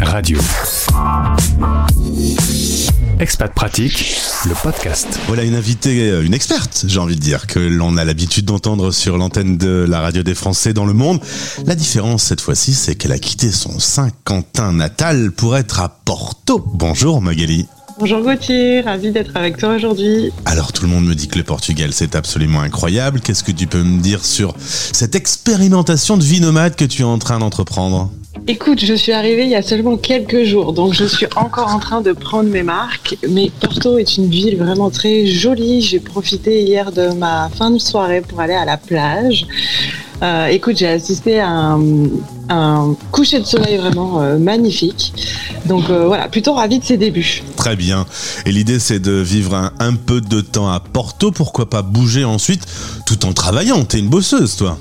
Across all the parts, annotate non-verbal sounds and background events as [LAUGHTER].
Radio. Expat Pratique, le podcast. Voilà une invitée, euh, une experte, j'ai envie de dire, que l'on a l'habitude d'entendre sur l'antenne de la radio des Français dans le monde. La différence cette fois-ci, c'est qu'elle a quitté son Saint-Quentin natal pour être à Porto. Bonjour Magali. Bonjour Gauthier, ravi d'être avec toi aujourd'hui. Alors tout le monde me dit que le Portugal c'est absolument incroyable. Qu'est-ce que tu peux me dire sur cette expérimentation de vie nomade que tu es en train d'entreprendre? Écoute, je suis arrivée il y a seulement quelques jours, donc je suis encore en train de prendre mes marques. Mais Porto est une ville vraiment très jolie. J'ai profité hier de ma fin de soirée pour aller à la plage. Euh, écoute, j'ai assisté à un, coucher de soleil vraiment euh, magnifique. Donc euh, voilà, plutôt ravi de ses débuts. Très bien. Et l'idée, c'est de vivre un, un, peu de temps à Porto. Pourquoi pas bouger ensuite tout en travaillant? T'es une bosseuse, toi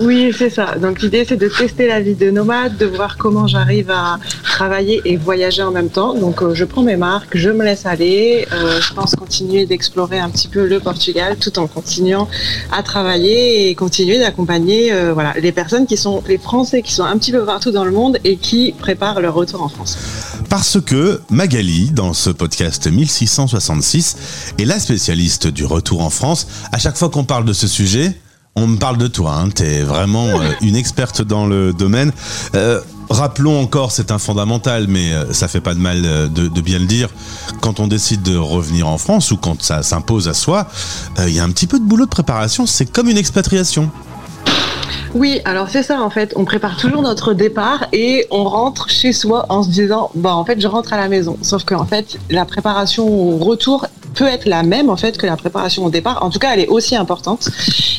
oui, c'est ça. Donc l'idée, c'est de tester la vie de nomade, de voir comment j'arrive à travailler et voyager en même temps. Donc euh, je prends mes marques, je me laisse aller. Euh, je pense continuer d'explorer un petit peu le Portugal tout en continuant à travailler et continuer d'accompagner euh, les personnes qui sont les Français qui sont un petit peu partout dans le monde et qui préparent leur retour en France. Parce que Magali, dans ce podcast 1666, est la spécialiste du retour en France. À chaque fois qu'on parle de ce sujet, on me parle de toi, hein. tu es vraiment euh, une experte dans le domaine. Euh, rappelons encore, c'est un fondamental, mais euh, ça fait pas de mal de, bien le dire, quand on décide de revenir en France ou quand ça s'impose à soi, il y a un petit peu de boulot de préparation, c'est comme une expatriation. Oui, alors c'est ça en fait. On prépare toujours notre départ et on rentre chez soi en se disant, bah en fait je rentre à la maison. Sauf qu'en fait la préparation au retour peut être la même en fait que la préparation au départ. En tout cas, elle est aussi importante.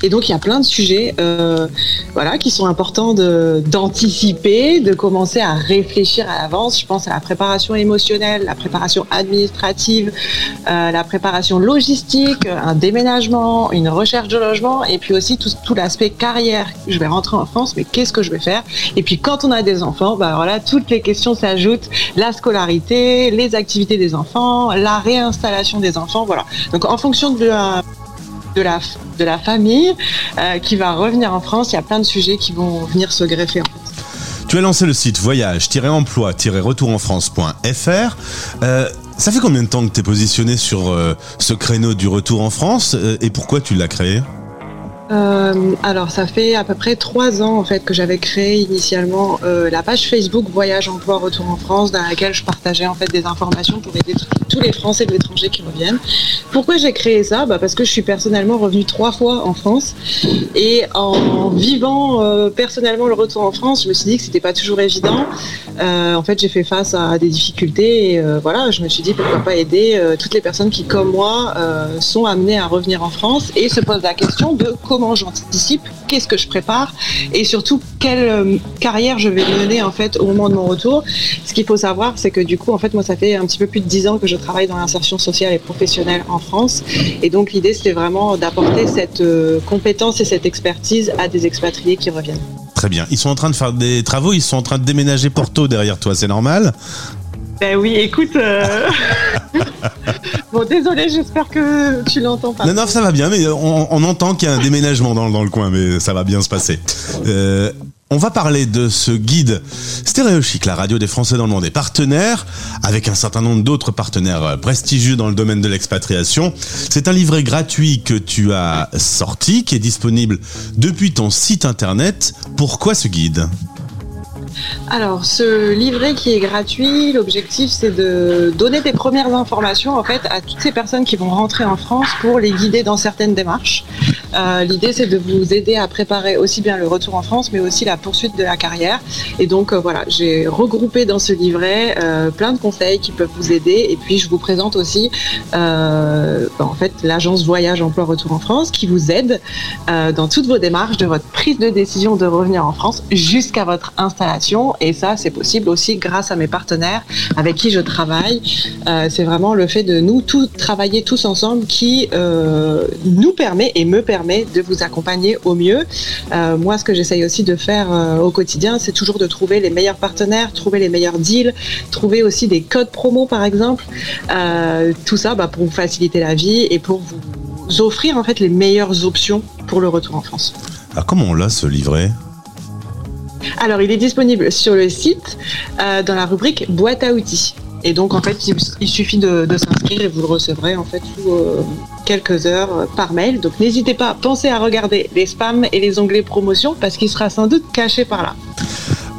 Et donc il y a plein de sujets, euh, voilà, qui sont importants d'anticiper, de, de, commencer à réfléchir à l'avance. Je pense à la préparation émotionnelle, la préparation administrative, euh, la préparation logistique, un déménagement, une recherche de logement, et puis aussi tout, tout l'aspect carrière. Je vais rentrer en France, mais qu'est-ce que je vais faire? Et puis quand on a des enfants, bah voilà, toutes les questions s'ajoutent la scolarité, les activités des enfants, la réinstallation des enfants, voilà. Donc en fonction de la famille euh, qui va revenir en France, il y a plein de sujets qui vont venir se greffer en fait. Tu as lancé le site voyage-emploi-retour-en-france.fr. Euh, ça fait combien de temps que tu es positionné sur euh, ce créneau du retour en France euh, et pourquoi tu l'as créé? Euh, alors, ça fait à peu près trois ans en fait que j'avais créé initialement euh, la page Facebook Voyage Emploi Retour en France, dans laquelle je partageais en fait des informations pour aider tous les Français de l'étranger qui reviennent. Pourquoi j'ai créé ça? Bah Parce que je suis personnellement revenue trois fois en France et en vivant euh, personnellement le retour en France, je me suis dit que c'était pas toujours évident. En fait, j'ai fait face à des difficultés et voilà, je me suis dit pourquoi pas aider toutes les personnes qui, comme moi, sont amenées à revenir en France et se posent la question de comment j'anticipe, qu'est-ce que je prépare et surtout quelle carrière je vais mener en fait au moment de mon retour. Ce qu'il faut savoir, c'est que du coup, en fait, moi, ça fait un petit peu plus de dix ans que je travaille dans l'insertion sociale et professionnelle en France. Et donc l'idée, c'était vraiment d'apporter cette euh, compétence et cette expertise à des expatriés qui reviennent. Très bien. Ils sont en train de faire des travaux, ils sont en train de déménager Porto derrière toi, c'est normal? Ben oui, écoute. Euh... [LAUGHS] bon, désolé, j'espère que tu l'entends pas. Non, non, ça va bien, mais on, entend qu'il y a un déménagement dans, dans, le coin, mais ça va bien se passer. Euh, on va parler de ce guide Stéréochic, la radio des Français dans le monde, est partenaire avec un certain nombre d'autres partenaires prestigieux dans le domaine de l'expatriation. C'est un livret gratuit que tu as sorti, qui est disponible depuis ton site internet. Pourquoi ce guide? Alors, ce livret qui est gratuit, l'objectif c'est de donner des premières informations en fait à toutes ces personnes qui vont rentrer en France pour les guider dans certaines démarches. Euh, L'idée c'est de vous aider à préparer aussi bien le retour en France, mais aussi la poursuite de la carrière. Et donc euh, voilà, j'ai regroupé dans ce livret euh, plein de conseils qui peuvent vous aider. Et puis je vous présente aussi euh, en fait l'agence Voyage Emploi Retour en France qui vous aide dans toutes vos démarches de votre prise de décision de revenir en France jusqu'à votre installation. Et ça, c'est possible aussi grâce à mes partenaires avec qui je travaille. Euh, c'est vraiment le fait de nous tous travailler tous ensemble qui euh, nous permet et me permet de vous accompagner au mieux. Euh, moi, ce que j'essaye aussi de faire au quotidien, c'est toujours de trouver les meilleurs partenaires, trouver les meilleurs deals, trouver aussi des codes promo, par exemple. Tout ça bah, pour vous faciliter la vie et pour vous offrir en fait les meilleures options pour le retour en France. Alors comment on l'a ce livret? Alors, il est disponible sur le site euh, dans la rubrique boîte à outils. Et donc, en fait, il, suffit de, s'inscrire et vous le recevrez en fait sous euh, quelques heures euh, par mail. Donc, n'hésitez pas, pensez à regarder les spams et les onglets promotion parce qu'il sera sans doute caché par là.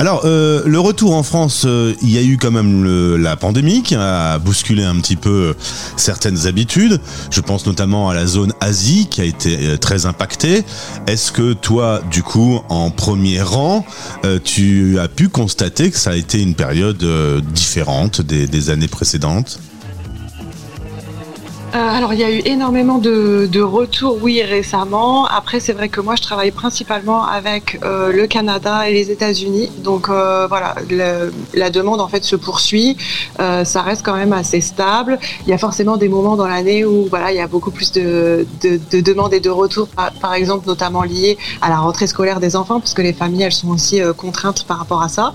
Alors, euh, le retour en France, euh, il y a eu quand même la pandémie qui a bousculé un petit peu certaines habitudes. Je pense notamment à la zone Asie qui a été euh, très impactée. Est-ce que toi, du coup, en premier rang, tu as pu constater que ça a été une période différente des années précédentes? Euh, alors, il y a eu énormément de, de, retours, oui, récemment. Après, c'est vrai que moi, je travaille principalement avec euh, le Canada et les États-Unis. Donc, euh, voilà, la demande, en fait, se poursuit. Ça reste quand même assez stable. Il y a forcément des moments dans l'année où, voilà, il y a beaucoup plus de, de, de demandes et de retours, par, par, exemple, notamment liés à la rentrée scolaire des enfants, parce que les familles, elles sont aussi contraintes par rapport à ça.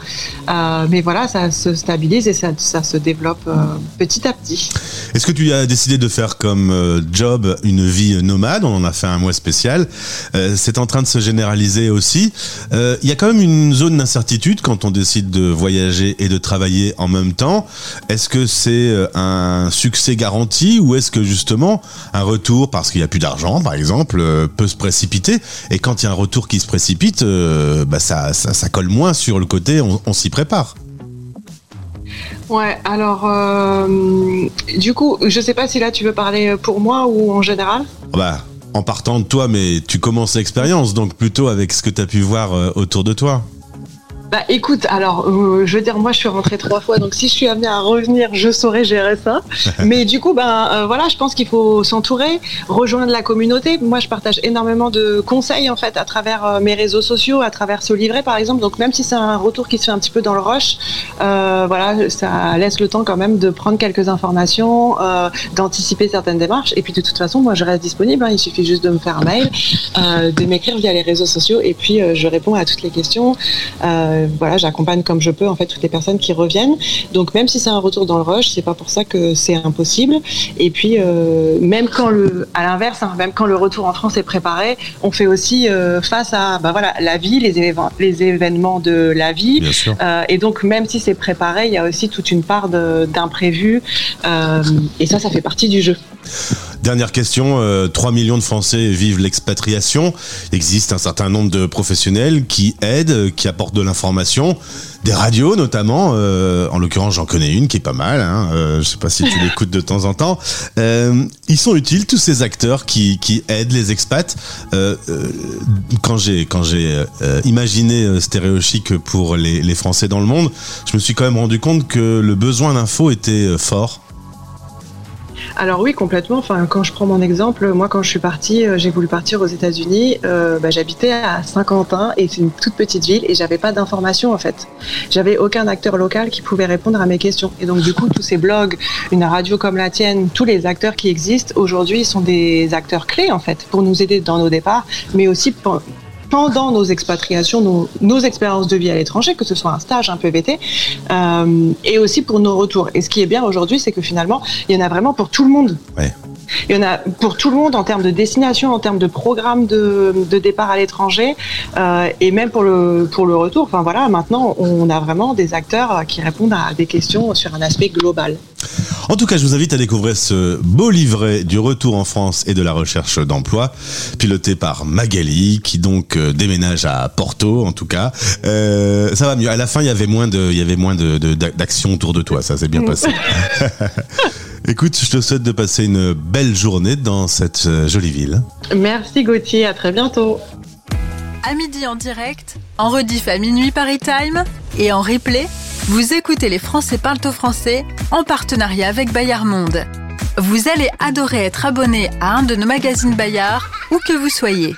mais voilà, ça se stabilise et ça, ça se développe petit à petit. Est-ce que tu as décidé de faire comme euh, job une vie nomade. On en a fait un mois spécial. Euh, c'est en train de se généraliser aussi. Euh, il y a quand même une zone d'incertitude quand on décide de voyager et de travailler en même temps. Est-ce que c'est un succès garanti ou est-ce que justement un retour, parce qu'il n'y a plus d'argent par exemple, peut se précipiter? Et quand il y a un retour qui se précipite, bah ça, ça, colle moins sur le côté, on s'y prépare. Ouais, alors euh, du coup, je sais pas si là tu veux parler pour moi ou en général. Bah, en partant de toi, mais tu commences l'expérience, donc plutôt avec ce que tu as pu voir euh, autour de toi. Bah écoute, alors euh, je veux dire, moi je suis rentrée trois fois, donc si je suis amenée à revenir, je saurais gérer ça. [LAUGHS] Mais du coup, ben euh, voilà, je pense qu'il faut s'entourer, rejoindre la communauté. Moi, je partage énormément de conseils en fait à travers euh, mes réseaux sociaux, à travers ce livret par exemple. Donc même si c'est un retour qui se fait un petit peu dans le rush, voilà, ça laisse le temps quand même de prendre quelques informations, d'anticiper certaines démarches. Et puis de toute façon, moi je reste disponible. Hein. il suffit juste de me faire un mail, de m'écrire via les réseaux sociaux, et puis je réponds à toutes les questions. Euh, voilà, j'accompagne comme je peux en fait toutes les personnes qui reviennent. Donc même si c'est un retour dans le rush, c'est pas pour ça que c'est impossible. Et puis euh, même quand le, à l'inverse, hein, même quand le retour en France est préparé, on fait aussi euh, face à bah voilà la vie, les événements, les événements de la vie. et donc même si c'est préparé, il y a aussi toute une part d'imprévu. et ça, ça fait partie du jeu. Dernière question, 3 millions de Français vivent l'expatriation. Il existe un certain nombre de professionnels qui aident, qui apportent de l'information des radios notamment. Euh, en l'occurrence, j'en connais une qui est pas mal. Hein, euh, je sais pas si tu [LAUGHS] l'écoutes de temps en temps. Euh, ils sont utiles tous ces acteurs qui, qui aident les expats. quand j'ai quand j'ai imaginé Stéréochic pour les, les Français dans le monde, je me suis quand même rendu compte que le besoin d'info était fort. Alors oui, complètement. Enfin, quand je prends mon exemple, moi, quand je suis partie, euh, j'ai voulu partir aux États-Unis. Euh, bah, j'habitais à Saint-Quentin et c'est une toute petite ville et j'avais pas d'informations en fait. J'avais aucun acteur local qui pouvait répondre à mes questions. Et donc du coup, tous ces blogs, une radio comme la tienne, tous les acteurs qui existent aujourd'hui sont des acteurs clés en fait pour nous aider dans nos départs, mais aussi pour, pendant nos expatriations, nos, expériences de vie à l'étranger, que ce soit un stage, un PVT, euh, et aussi pour nos retours. Et ce qui est bien aujourd'hui, c'est que finalement, il y en a vraiment pour tout le monde. Il y en a pour tout le monde en termes de destination, en termes de programme de, départ à l'étranger, euh, et même pour le, pour le retour. Enfin voilà, maintenant, on a vraiment des acteurs qui répondent à des questions sur un aspect global. En tout cas, je vous invite à découvrir ce beau livret du retour en France et de la recherche d'emploi, piloté par Magali, qui donc euh, déménage à Porto, en tout cas. Euh, ça va mieux. À la fin, il y avait moins de, il y avait moins de, d'action autour de toi. Ça s'est bien passé. [LAUGHS] Écoute, je te souhaite de passer une belle journée dans cette euh, jolie ville. Merci Gauthier, à très bientôt. À midi en direct, en rediff à minuit Paris Time et en replay vous écoutez Les Français parlent français en partenariat avec Bayard Monde. Vous allez adorer être abonné à un de nos magazines Bayard, où que vous soyez.